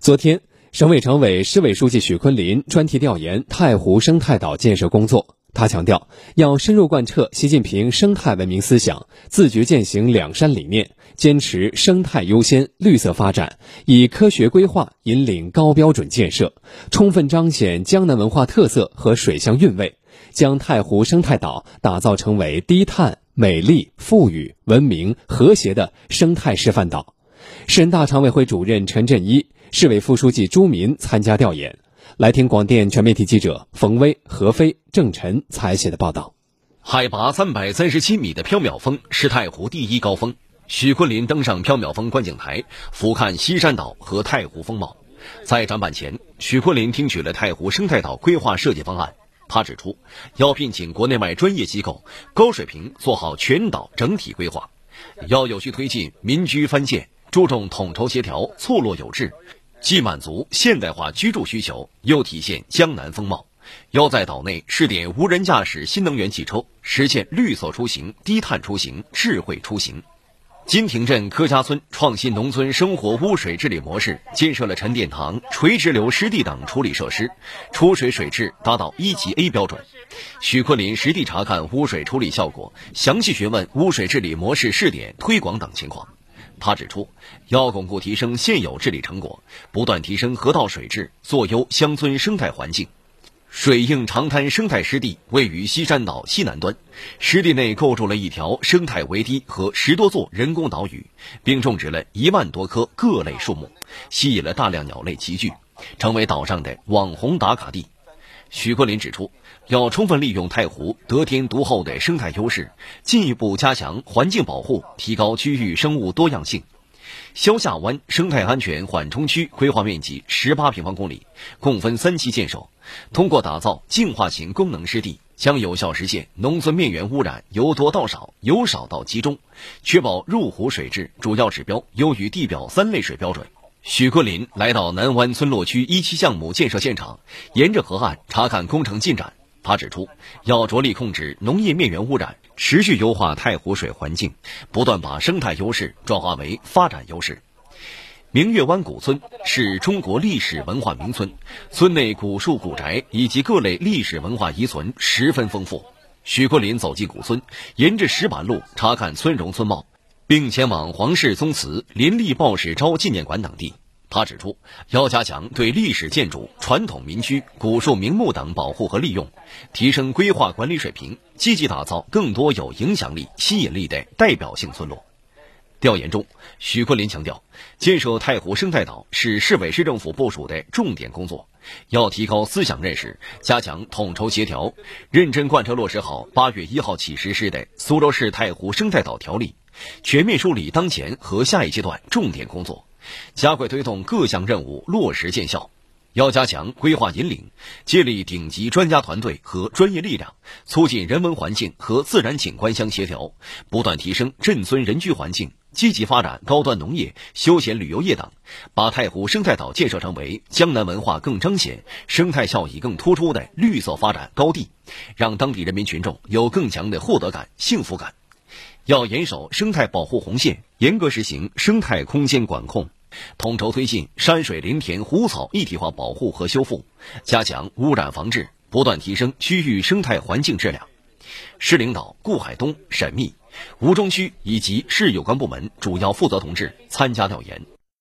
昨天，省委常委、市委书记许昆林专题调研太湖生态岛建设工作。他强调，要深入贯彻习近平生态文明思想，自觉践行两山理念，坚持生态优先、绿色发展，以科学规划引领高标准建设，充分彰显江南文化特色和水乡韵味，将太湖生态岛打造成为低碳、美丽、富裕、文明、和谐的生态示范岛。市人大常委会主任陈振一。市委副书记朱民参加调研，来听广电全媒体记者冯威、何飞、郑晨采写的报道。海拔三百三十七米的缥缈峰是太湖第一高峰。许昆林登上缥缈峰观景台，俯瞰西山岛和太湖风貌。在展板前，许昆林听取了太湖生态岛规划设计方案。他指出，要聘请国内外专业机构，高水平做好全岛整体规划，要有序推进民居翻建，注重统筹协调，错落有致。既满足现代化居住需求，又体现江南风貌。要在岛内试点无人驾驶新能源汽车，实现绿色出行、低碳出行、智慧出行。金亭镇柯家村创新农村生活污水治理模式，建设了沉淀塘、垂直流湿地等处理设施，出水水质达到一级 A 标准。许昆林实地查看污水处理效果，详细询问污水治理模式试点推广等情况。他指出，要巩固提升现有治理成果，不断提升河道水质，做优乡村生态环境。水映长滩生态湿地位于西山岛西南端，湿地内构筑了一条生态围堤和十多座人工岛屿，并种植了一万多棵各类树木，吸引了大量鸟类集聚，成为岛上的网红打卡地。许桂林指出，要充分利用太湖得天独厚的生态优势，进一步加强环境保护，提高区域生物多样性。萧下湾生态安全缓冲区规划面积十八平方公里，共分三期建设。通过打造净化型功能湿地，将有效实现农村面源污染由多到少、由少到集中，确保入湖水质主要指标优于地表三类水标准。许昆林来到南湾村落区一期项目建设现场，沿着河岸查看工程进展。他指出，要着力控制农业面源污染，持续优化太湖水环境，不断把生态优势转化为发展优势。明月湾古村是中国历史文化名村，村内古树古宅以及各类历史文化遗存十分丰富。许昆林走进古村，沿着石板路查看村容村貌。并前往皇室宗祠、林立报史昭纪念馆等地。他指出，要加强对历史建筑、传统民居、古树名木等保护和利用，提升规划管理水平，积极打造更多有影响力、吸引力的代表性村落。调研中，许昆林强调，建设太湖生态岛是市委市政府部署的重点工作，要提高思想认识，加强统筹协调，认真贯彻落实好八月一号起实施的《苏州市太湖生态岛条例》。全面梳理当前和下一阶段重点工作，加快推动各项任务落实见效。要加强规划引领，建立顶级专家团队和专业力量，促进人文环境和自然景观相协调，不断提升镇村人居环境，积极发展高端农业、休闲旅游业等，把太湖生态岛建设成为江南文化更彰显、生态效益更突出的绿色发展高地，让当地人民群众有更强的获得感、幸福感。要严守生态保护红线，严格实行生态空间管控，统筹推进山水林田湖草一体化保护和修复，加强污染防治，不断提升区域生态环境质量。市领导顾海东、沈密、吴中区以及市有关部门主要负责同志参加调研。